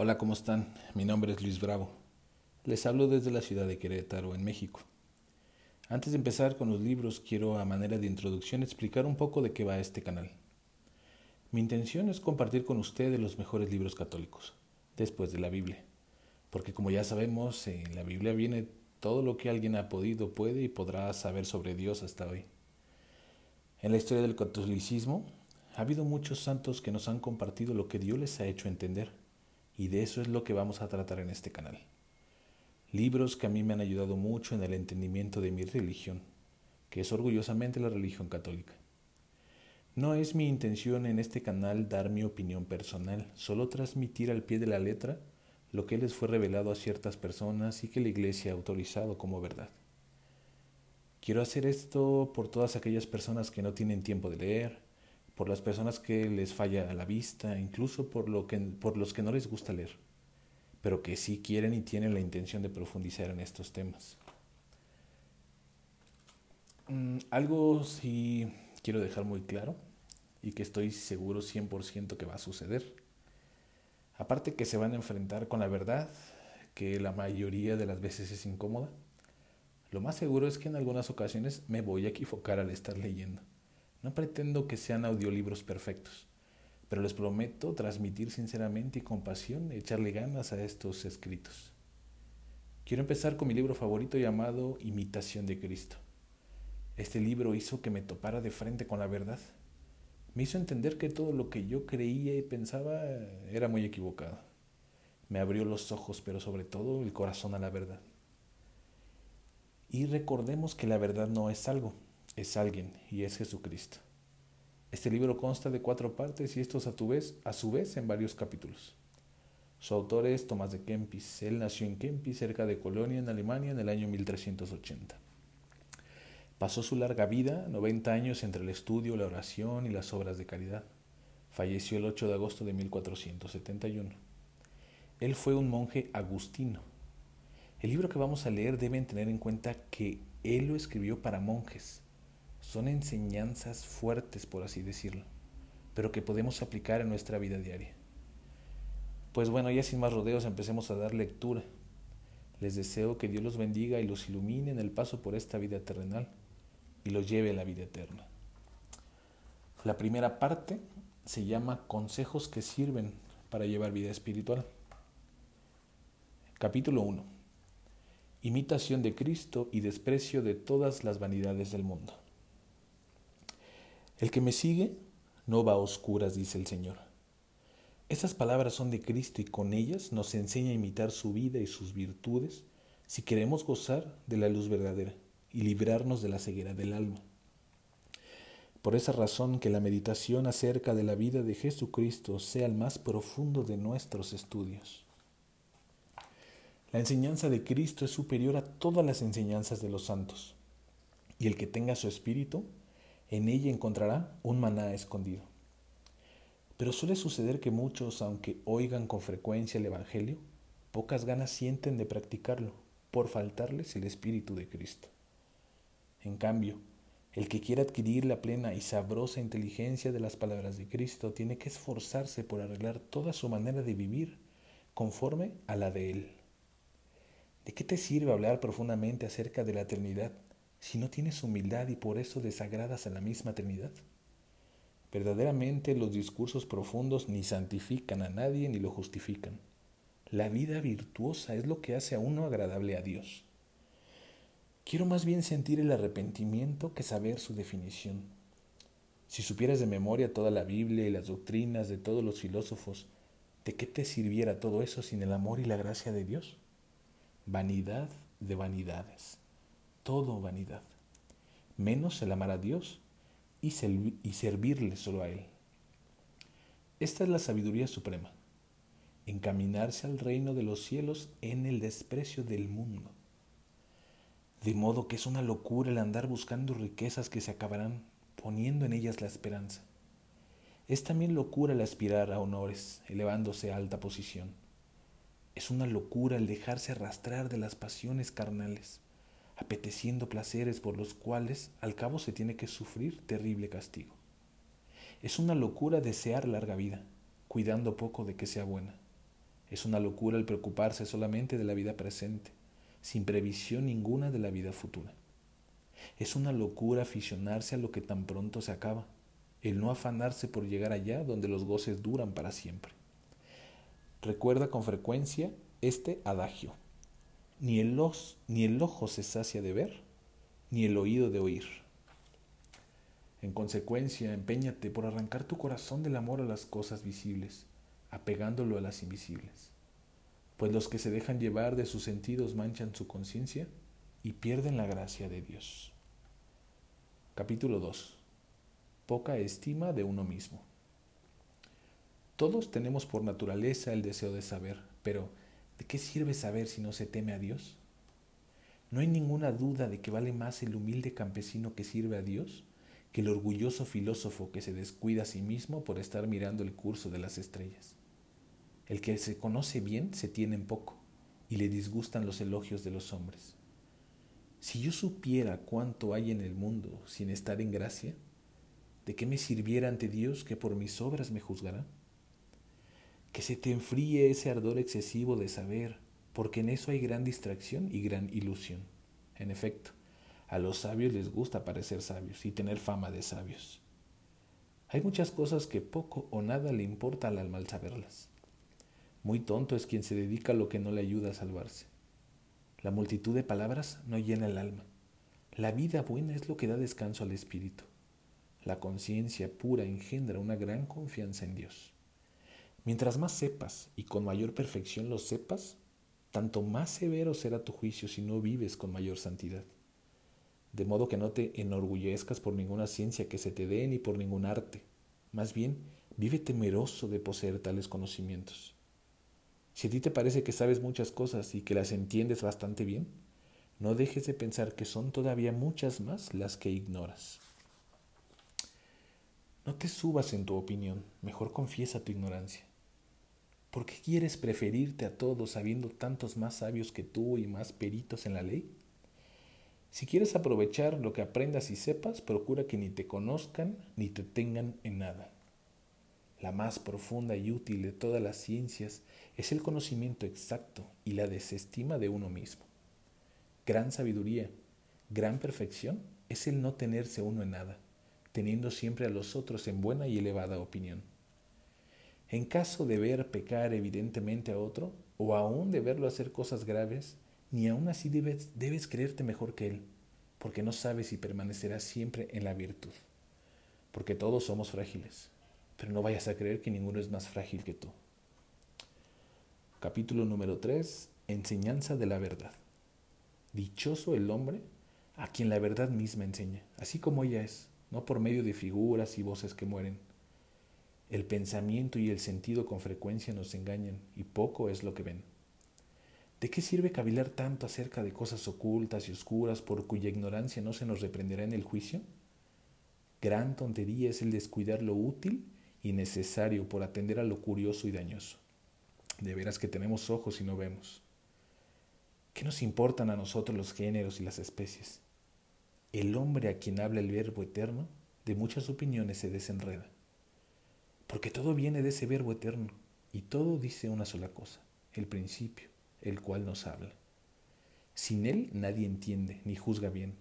Hola, ¿cómo están? Mi nombre es Luis Bravo. Les hablo desde la ciudad de Querétaro, en México. Antes de empezar con los libros, quiero a manera de introducción explicar un poco de qué va este canal. Mi intención es compartir con ustedes los mejores libros católicos, después de la Biblia, porque como ya sabemos, en la Biblia viene todo lo que alguien ha podido, puede y podrá saber sobre Dios hasta hoy. En la historia del catolicismo, ha habido muchos santos que nos han compartido lo que Dios les ha hecho entender y de eso es lo que vamos a tratar en este canal. Libros que a mí me han ayudado mucho en el entendimiento de mi religión, que es orgullosamente la religión católica. No es mi intención en este canal dar mi opinión personal, solo transmitir al pie de la letra lo que les fue revelado a ciertas personas y que la Iglesia ha autorizado como verdad. Quiero hacer esto por todas aquellas personas que no tienen tiempo de leer, por las personas que les falla la vista, incluso por, lo que, por los que no les gusta leer, pero que sí quieren y tienen la intención de profundizar en estos temas. Mm, algo sí quiero dejar muy claro y que estoy seguro 100% que va a suceder. Aparte que se van a enfrentar con la verdad, que la mayoría de las veces es incómoda, lo más seguro es que en algunas ocasiones me voy a equivocar al estar leyendo. No pretendo que sean audiolibros perfectos, pero les prometo transmitir sinceramente y con pasión, echarle ganas a estos escritos. Quiero empezar con mi libro favorito llamado Imitación de Cristo. Este libro hizo que me topara de frente con la verdad. Me hizo entender que todo lo que yo creía y pensaba era muy equivocado. Me abrió los ojos, pero sobre todo el corazón a la verdad. Y recordemos que la verdad no es algo, es alguien y es Jesucristo. Este libro consta de cuatro partes y estos a, vez, a su vez en varios capítulos. Su autor es Tomás de Kempis. Él nació en Kempis, cerca de Colonia, en Alemania, en el año 1380. Pasó su larga vida, 90 años, entre el estudio, la oración y las obras de caridad. Falleció el 8 de agosto de 1471. Él fue un monje agustino. El libro que vamos a leer deben tener en cuenta que él lo escribió para monjes son enseñanzas fuertes, por así decirlo, pero que podemos aplicar en nuestra vida diaria. Pues bueno, ya sin más rodeos empecemos a dar lectura. Les deseo que Dios los bendiga y los ilumine en el paso por esta vida terrenal y los lleve a la vida eterna. La primera parte se llama Consejos que sirven para llevar vida espiritual. Capítulo 1. Imitación de Cristo y desprecio de todas las vanidades del mundo. El que me sigue no va a oscuras, dice el Señor. Estas palabras son de Cristo y con ellas nos enseña a imitar su vida y sus virtudes si queremos gozar de la luz verdadera y librarnos de la ceguera del alma. Por esa razón que la meditación acerca de la vida de Jesucristo sea el más profundo de nuestros estudios. La enseñanza de Cristo es superior a todas las enseñanzas de los santos, y el que tenga su espíritu en ella encontrará un maná escondido. Pero suele suceder que muchos, aunque oigan con frecuencia el Evangelio, pocas ganas sienten de practicarlo por faltarles el Espíritu de Cristo. En cambio, el que quiera adquirir la plena y sabrosa inteligencia de las palabras de Cristo tiene que esforzarse por arreglar toda su manera de vivir conforme a la de Él. ¿De qué te sirve hablar profundamente acerca de la eternidad si no tienes humildad y por eso desagradas a la misma Trinidad? Verdaderamente los discursos profundos ni santifican a nadie ni lo justifican. La vida virtuosa es lo que hace a uno agradable a Dios. Quiero más bien sentir el arrepentimiento que saber su definición. Si supieras de memoria toda la Biblia y las doctrinas de todos los filósofos, ¿de qué te sirviera todo eso sin el amor y la gracia de Dios? Vanidad de vanidades todo vanidad, menos el amar a Dios y, y servirle solo a Él. Esta es la sabiduría suprema, encaminarse al reino de los cielos en el desprecio del mundo. De modo que es una locura el andar buscando riquezas que se acabarán poniendo en ellas la esperanza. Es también locura el aspirar a honores, elevándose a alta posición. Es una locura el dejarse arrastrar de las pasiones carnales apeteciendo placeres por los cuales al cabo se tiene que sufrir terrible castigo. Es una locura desear larga vida, cuidando poco de que sea buena. Es una locura el preocuparse solamente de la vida presente, sin previsión ninguna de la vida futura. Es una locura aficionarse a lo que tan pronto se acaba, el no afanarse por llegar allá donde los goces duran para siempre. Recuerda con frecuencia este adagio. Ni el, ni el ojo se sacia de ver, ni el oído de oír. En consecuencia, empeñate por arrancar tu corazón del amor a las cosas visibles, apegándolo a las invisibles. Pues los que se dejan llevar de sus sentidos manchan su conciencia y pierden la gracia de Dios. Capítulo 2. Poca estima de uno mismo. Todos tenemos por naturaleza el deseo de saber, pero ¿de qué sirve saber si no se teme a Dios? No hay ninguna duda de que vale más el humilde campesino que sirve a Dios que el orgulloso filósofo que se descuida a sí mismo por estar mirando el curso de las estrellas. El que se conoce bien se tiene en poco y le disgustan los elogios de los hombres. Si yo supiera cuánto hay en el mundo sin estar en gracia, ¿de qué me sirviera ante Dios que por mis obras me juzgará? Que se te enfríe ese ardor excesivo de saber, porque en eso hay gran distracción y gran ilusión. En efecto, a los sabios les gusta parecer sabios y tener fama de sabios. Hay muchas cosas que poco o nada le importa al alma al saberlas. Muy tonto es quien se dedica a lo que no le ayuda a salvarse. La multitud de palabras no llena el alma. La vida buena es lo que da descanso al espíritu. La conciencia pura engendra una gran confianza en Dios. Mientras más sepas y con mayor perfección lo sepas, tanto más severo será tu juicio si no vives con mayor santidad de modo que no te enorgullezcas por ninguna ciencia que se te dé ni por ningún arte. Más bien, vive temeroso de poseer tales conocimientos. Si a ti te parece que sabes muchas cosas y que las entiendes bastante bien, no dejes de pensar que son todavía muchas más las que ignoras. No te subas en tu opinión, mejor confiesa tu ignorancia. ¿Por qué quieres preferirte a todos sabiendo tantos más sabios que tú y más peritos en la ley? Si quieres aprovechar lo que aprendas y sepas, procura que ni te conozcan ni te tengan en nada. La más profunda y útil de todas las ciencias es el conocimiento exacto y la desestima de uno mismo. Gran sabiduría, gran perfección es el no tenerse uno en nada, teniendo siempre a los otros en buena y elevada opinión. En caso de ver pecar evidentemente a otro, o aún de verlo hacer cosas graves, ni aún así debes, creerte mejor que Él, porque no sabes si permanecerás siempre en la virtud. Porque todos somos frágiles, pero no vayas a creer que ninguno es más frágil que tú. Capítulo número 3. Enseñanza de la verdad. Dichoso el hombre a quien la verdad misma enseña, así como ella es, no por medio de figuras y voces que mueren. El pensamiento y el sentido con frecuencia nos engañan y poco es lo que ven. ¿De qué sirve cavilar tanto acerca de cosas ocultas y oscuras por cuya ignorancia no se nos reprenderá en el juicio? Gran tontería es el descuidar lo útil y necesario por atender a lo curioso y dañoso. De veras que tenemos ojos y no vemos. ¿Qué nos importan a nosotros los géneros y las especies? El hombre a quien habla el verbo eterno de muchas opiniones se desenreda. Porque todo viene de ese verbo eterno y todo dice una sola cosa, el principio el cual nos habla. Sin él nadie entiende ni juzga bien.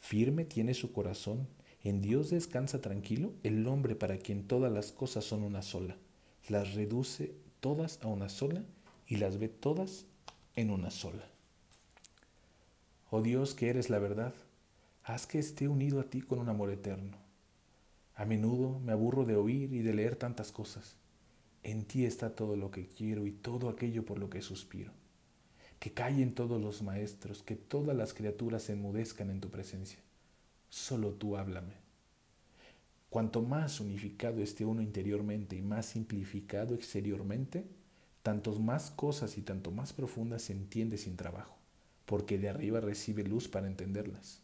Firme tiene su corazón, en Dios descansa tranquilo el hombre para quien todas las cosas son una sola. Las reduce todas a una sola y las ve todas en una sola. Oh Dios, que eres la verdad, haz que esté unido a ti con un amor eterno. A menudo me aburro de oír y de leer tantas cosas. En ti está todo lo que quiero y todo aquello por lo que suspiro. Que callen todos los maestros, que todas las criaturas se enmudezcan en tu presencia. Solo tú háblame. Cuanto más unificado esté uno interiormente y más simplificado exteriormente, tantos más cosas y tanto más profundas se entiende sin trabajo, porque de arriba recibe luz para entenderlas.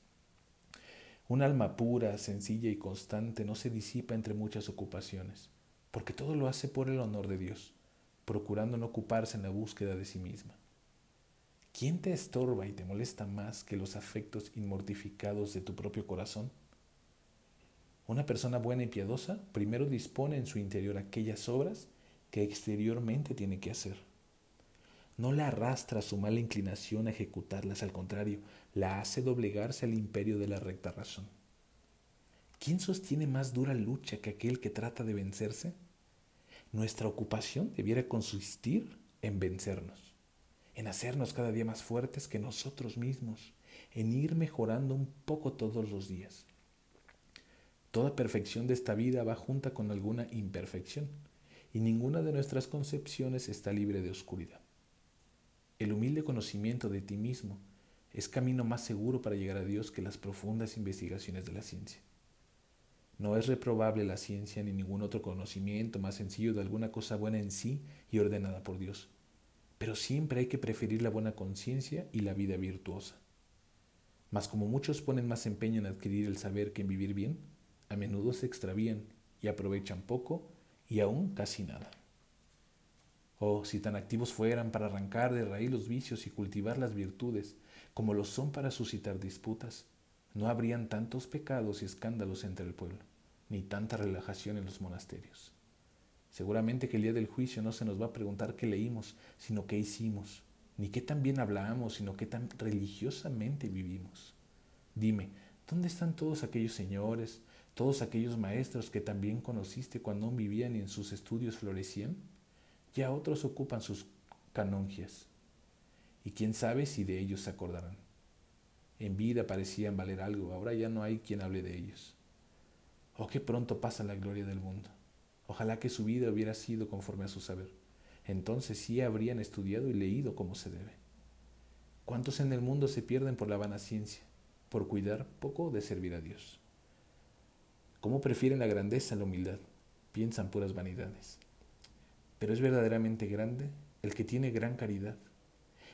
Un alma pura, sencilla y constante no se disipa entre muchas ocupaciones porque todo lo hace por el honor de Dios, procurando no ocuparse en la búsqueda de sí misma. ¿Quién te estorba y te molesta más que los afectos inmortificados de tu propio corazón? Una persona buena y piadosa primero dispone en su interior aquellas obras que exteriormente tiene que hacer. No la arrastra su mala inclinación a ejecutarlas, al contrario, la hace doblegarse al imperio de la recta razón. ¿Quién sostiene más dura lucha que aquel que trata de vencerse? Nuestra ocupación debiera consistir en vencernos, en hacernos cada día más fuertes que nosotros mismos, en ir mejorando un poco todos los días. Toda perfección de esta vida va junta con alguna imperfección, y ninguna de nuestras concepciones está libre de oscuridad. El humilde conocimiento de ti mismo es camino más seguro para llegar a Dios que las profundas investigaciones de la ciencia. No es reprobable la ciencia ni ningún otro conocimiento más sencillo de alguna cosa buena en sí y ordenada por Dios. Pero siempre hay que preferir la buena conciencia y la vida virtuosa. Mas como muchos ponen más empeño en adquirir el saber que en vivir bien, a menudo se extravían y aprovechan poco y aún casi nada. Oh, si tan activos fueran para arrancar de raíz los vicios y cultivar las virtudes, como lo son para suscitar disputas, no habrían tantos pecados y escándalos entre el pueblo, ni tanta relajación en los monasterios. Seguramente que el día del juicio no se nos va a preguntar qué leímos, sino qué hicimos, ni qué tan bien hablamos, sino qué tan religiosamente vivimos. Dime, ¿dónde están todos aquellos señores, todos aquellos maestros que también conociste cuando aún vivían y en sus estudios florecían? Ya otros ocupan sus canongias, y quién sabe si de ellos se acordarán. En vida parecían valer algo, ahora ya no hay quien hable de ellos. Oh, qué pronto pasa la gloria del mundo. Ojalá que su vida hubiera sido conforme a su saber. Entonces sí habrían estudiado y leído como se debe. ¿Cuántos en el mundo se pierden por la vana ciencia, por cuidar poco de servir a Dios? ¿Cómo prefieren la grandeza a la humildad? Piensan puras vanidades. Pero es verdaderamente grande el que tiene gran caridad.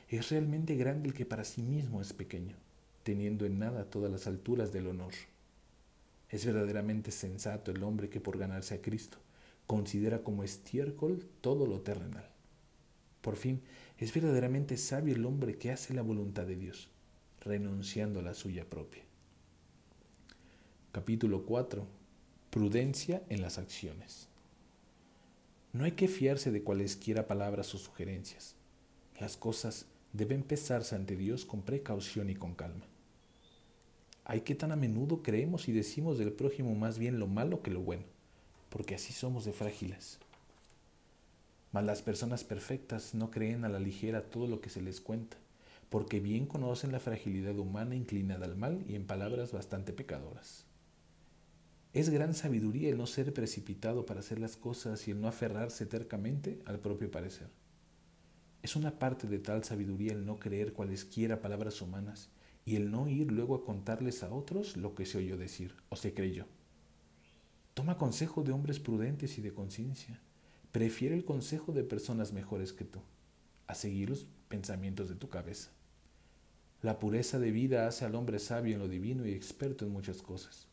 Es realmente grande el que para sí mismo es pequeño, teniendo en nada todas las alturas del honor. Es verdaderamente sensato el hombre que por ganarse a Cristo considera como estiércol todo lo terrenal. Por fin, es verdaderamente sabio el hombre que hace la voluntad de Dios, renunciando a la suya propia. Capítulo 4. Prudencia en las acciones. No hay que fiarse de cualesquiera palabras o sugerencias. Las cosas deben pesarse ante Dios con precaución y con calma. Hay que tan a menudo creemos y decimos del prójimo más bien lo malo que lo bueno, porque así somos de frágiles. Mas las personas perfectas no creen a la ligera todo lo que se les cuenta, porque bien conocen la fragilidad humana inclinada al mal y en palabras bastante pecadoras. Es gran sabiduría el no ser precipitado para hacer las cosas y el no aferrarse tercamente al propio parecer. Es una parte de tal sabiduría el no creer cualesquiera palabras humanas y el no ir luego a contarles a otros lo que se oyó decir o se creyó. Toma consejo de hombres prudentes y de conciencia. Prefiere el consejo de personas mejores que tú, a seguir los pensamientos de tu cabeza. La pureza de vida hace al hombre sabio en lo divino y experto en muchas cosas.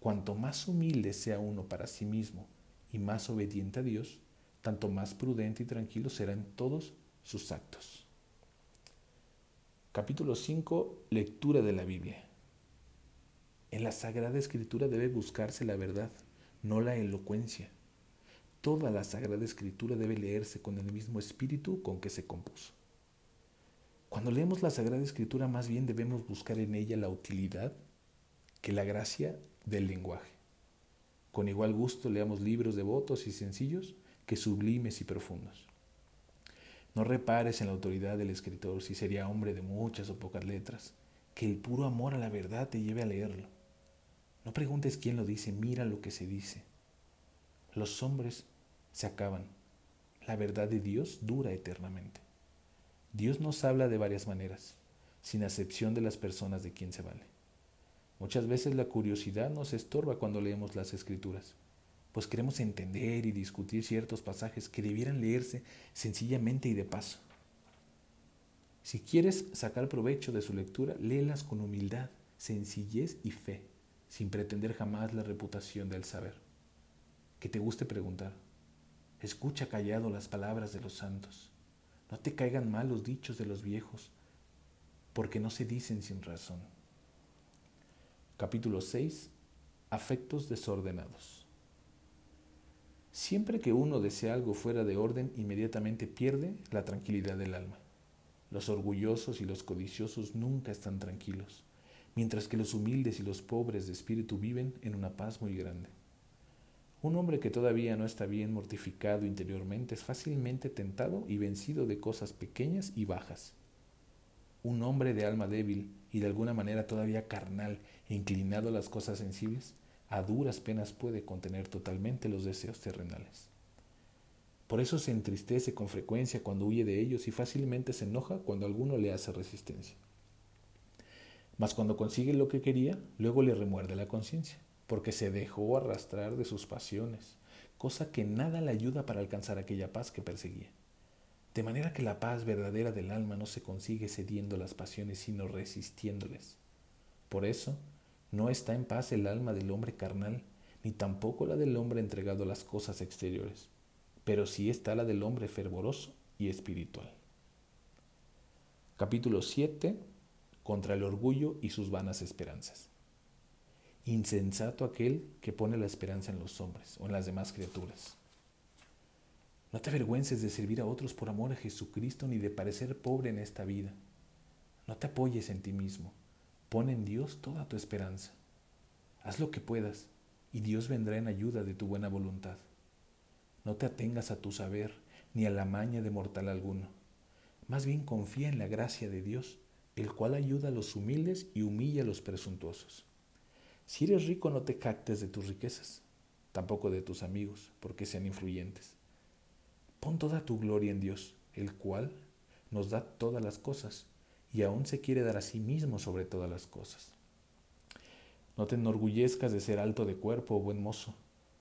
Cuanto más humilde sea uno para sí mismo y más obediente a Dios, tanto más prudente y tranquilo será en todos sus actos. Capítulo 5. Lectura de la Biblia. En la Sagrada Escritura debe buscarse la verdad, no la elocuencia. Toda la Sagrada Escritura debe leerse con el mismo espíritu con que se compuso. Cuando leemos la Sagrada Escritura más bien debemos buscar en ella la utilidad que la gracia del lenguaje. Con igual gusto leamos libros devotos y sencillos que sublimes y profundos. No repares en la autoridad del escritor si sería hombre de muchas o pocas letras, que el puro amor a la verdad te lleve a leerlo. No preguntes quién lo dice, mira lo que se dice. Los hombres se acaban, la verdad de Dios dura eternamente. Dios nos habla de varias maneras, sin acepción de las personas de quien se vale. Muchas veces la curiosidad nos estorba cuando leemos las escrituras, pues queremos entender y discutir ciertos pasajes que debieran leerse sencillamente y de paso. Si quieres sacar provecho de su lectura, léelas con humildad, sencillez y fe, sin pretender jamás la reputación del saber. Que te guste preguntar. Escucha callado las palabras de los santos. No te caigan mal los dichos de los viejos, porque no se dicen sin razón. Capítulo 6. Afectos desordenados. Siempre que uno desea algo fuera de orden, inmediatamente pierde la tranquilidad del alma. Los orgullosos y los codiciosos nunca están tranquilos, mientras que los humildes y los pobres de espíritu viven en una paz muy grande. Un hombre que todavía no está bien mortificado interiormente es fácilmente tentado y vencido de cosas pequeñas y bajas. Un hombre de alma débil y de alguna manera todavía carnal inclinado a las cosas sensibles, a duras penas puede contener totalmente los deseos terrenales. Por eso se entristece con frecuencia cuando huye de ellos y fácilmente se enoja cuando alguno le hace resistencia. Mas cuando consigue lo que quería, luego le remuerde la conciencia, porque se dejó arrastrar de sus pasiones, cosa que nada le ayuda para alcanzar aquella paz que perseguía. De manera que la paz verdadera del alma no se consigue cediendo las pasiones, sino resistiéndoles. Por eso, no está en paz el alma del hombre carnal, ni tampoco la del hombre entregado a las cosas exteriores pero sí está la del hombre fervoroso y espiritual. Capítulo 7. Contra el orgullo y sus vanas esperanzas. Insensato aquel que pone la esperanza en los hombres o en las demás criaturas. No te avergüences de servir a otros por amor a Jesucristo ni de parecer pobre en esta vida. No te apoyes en ti mismo. Pon en Dios toda tu esperanza. Haz lo que puedas y Dios vendrá en ayuda de tu buena voluntad. No te atengas a tu saber ni a la maña de mortal alguno. Más bien confía en la gracia de Dios, el cual ayuda a los humildes y humilla a los presuntuosos. Si eres rico, no te cactes de tus riquezas, tampoco de tus amigos, porque sean influyentes. Pon toda tu gloria en Dios, el cual nos da todas las cosas y aún se quiere dar a sí mismo sobre todas las cosas. No te enorgullezcas de ser alto de cuerpo o buen mozo,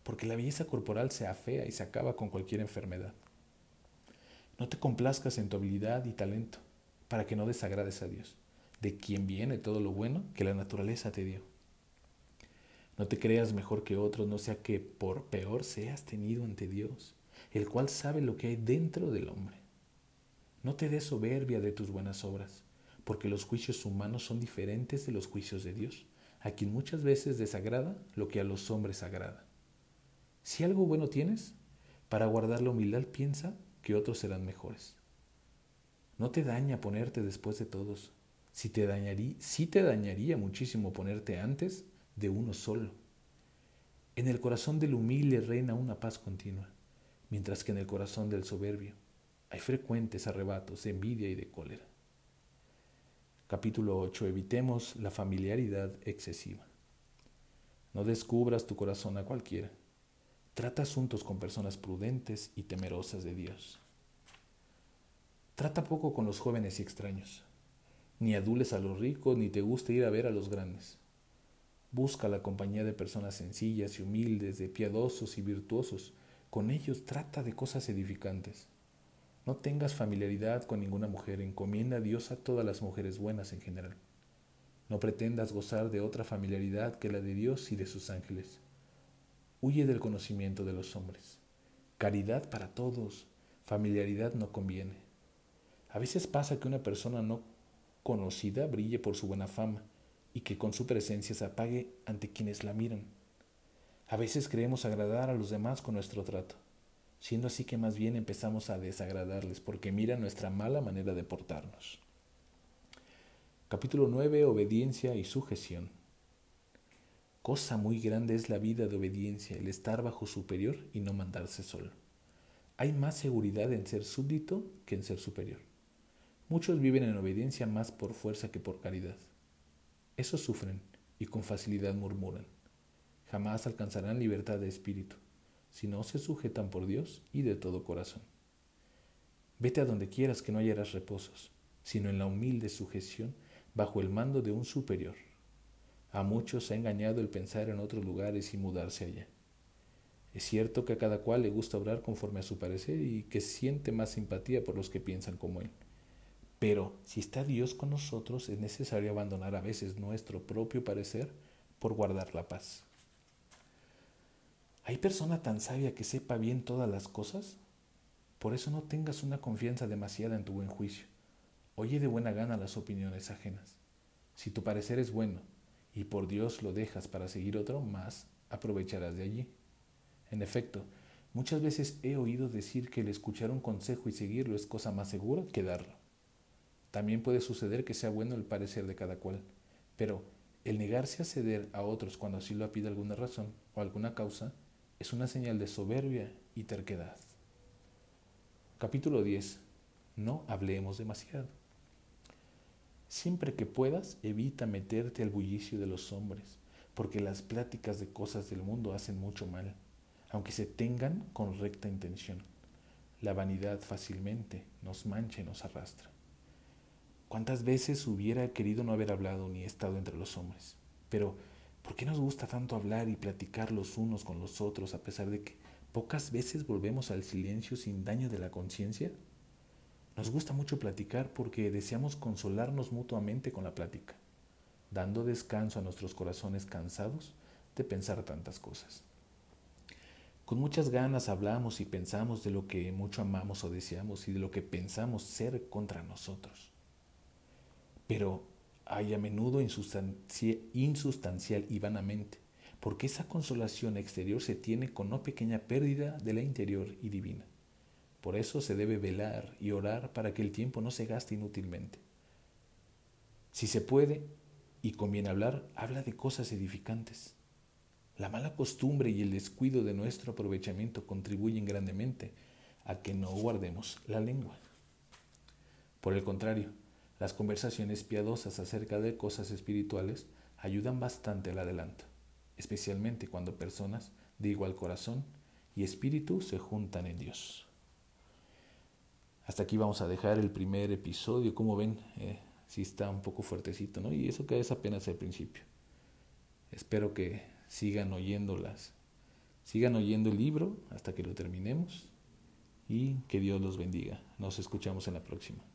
porque la belleza corporal se afea y se acaba con cualquier enfermedad. No te complazcas en tu habilidad y talento, para que no desagrades a Dios, de quien viene todo lo bueno que la naturaleza te dio. No te creas mejor que otros, no sea que por peor seas tenido ante Dios, el cual sabe lo que hay dentro del hombre. No te des soberbia de tus buenas obras, porque los juicios humanos son diferentes de los juicios de Dios, a quien muchas veces desagrada lo que a los hombres agrada. Si algo bueno tienes, para guardar la humildad piensa que otros serán mejores. No te daña ponerte después de todos. Si sí te dañaría muchísimo ponerte antes de uno solo. En el corazón del humilde reina una paz continua, mientras que en el corazón del soberbio hay frecuentes arrebatos de envidia y de cólera. Capítulo 8. Evitemos la familiaridad excesiva. No descubras tu corazón a cualquiera Trata asuntos con personas prudentes y temerosas de Dios. Trata poco con los jóvenes y extraños. Ni adules a los ricos, ni te guste ir a ver a los grandes. Busca la compañía de personas sencillas y humildes, de piadosos y virtuosos. Con ellos trata de cosas edificantes. No tengas familiaridad con ninguna mujer, encomienda a Dios a todas las mujeres buenas en general. No pretendas gozar de otra familiaridad que la de Dios y de sus ángeles. Huye del conocimiento de los hombres. Caridad para todos, familiaridad no conviene. A veces pasa que una persona no conocida brille por su buena fama y que con su presencia se apague ante quienes la miran. A veces creemos agradar a los demás con nuestro trato, siendo así que más bien empezamos a desagradarles porque miran nuestra mala manera de portarnos. Capítulo 9. Obediencia y sujeción. Cosa muy grande es la vida de obediencia, el estar bajo superior y no mandarse solo. Hay más seguridad en ser súbdito que en ser superior. Muchos viven en obediencia más por fuerza que por caridad. Esos sufren y con facilidad murmuran. Jamás alcanzarán libertad de espíritu si no se sujetan por Dios y de todo corazón. Vete a donde quieras que no hallarás reposos, sino en la humilde sujeción bajo el mando de un superior a muchos ha engañado el pensar en otros lugares y mudarse allá. Es cierto que a cada cual le gusta obrar conforme a su parecer y que siente más simpatía por los que piensan como él. Pero si está Dios con nosotros, es necesario abandonar a veces nuestro propio parecer por guardar la paz. ¿Hay persona tan sabia que sepa bien todas las cosas? Por eso no tengas una confianza demasiada en tu buen juicio. Oye de buena gana las opiniones ajenas. Si tu parecer es bueno y por Dios lo dejas para seguir otro, más aprovecharás de allí. En efecto, Muchas veces he oído decir que el escuchar un consejo y seguirlo es cosa más segura que darlo. También puede suceder que sea bueno el parecer de cada cual, pero el negarse a ceder a otros cuando así lo pide alguna razón o alguna causa es una señal de soberbia y terquedad. Capítulo 10. No hablemos demasiado. Siempre que puedas, evita meterte al bullicio de los hombres, porque las pláticas de cosas del mundo hacen mucho mal aunque se tengan con recta intención. La vanidad fácilmente nos mancha y nos arrastra. ¿Cuántas veces hubiera querido no haber hablado ni estado entre los hombres? Pero, ¿por qué nos gusta tanto hablar y platicar los unos con los otros a pesar de que pocas veces volvemos al silencio sin daño de la conciencia? Nos gusta mucho platicar porque deseamos consolarnos mutuamente con la plática, dando descanso a nuestros corazones cansados de pensar tantas cosas. Con muchas ganas hablamos y pensamos de lo que mucho amamos o deseamos y de lo que pensamos ser contra nosotros. Pero hay a menudo insustancial y vanamente, porque esa consolación exterior se tiene con no pequeña pérdida de la interior y divina. Por eso se debe velar y orar para que el tiempo no se gaste inútilmente. Si se puede y conviene hablar, habla de cosas edificantes la mala costumbre y el descuido de nuestro aprovechamiento contribuyen grandemente a que no guardemos la lengua. Por el contrario, las conversaciones piadosas acerca de cosas espirituales ayudan bastante al adelanto, especialmente cuando personas de igual corazón y espíritu se juntan en Dios. Hasta aquí vamos a dejar el primer episodio. Como ven, eh, sí está un poco fuertecito, ¿no? Y eso que es apenas el principio. Espero que sigan oyéndolas, sigan oyendo el libro hasta que lo terminemos y que Dios los bendiga. Nos escuchamos en la próxima.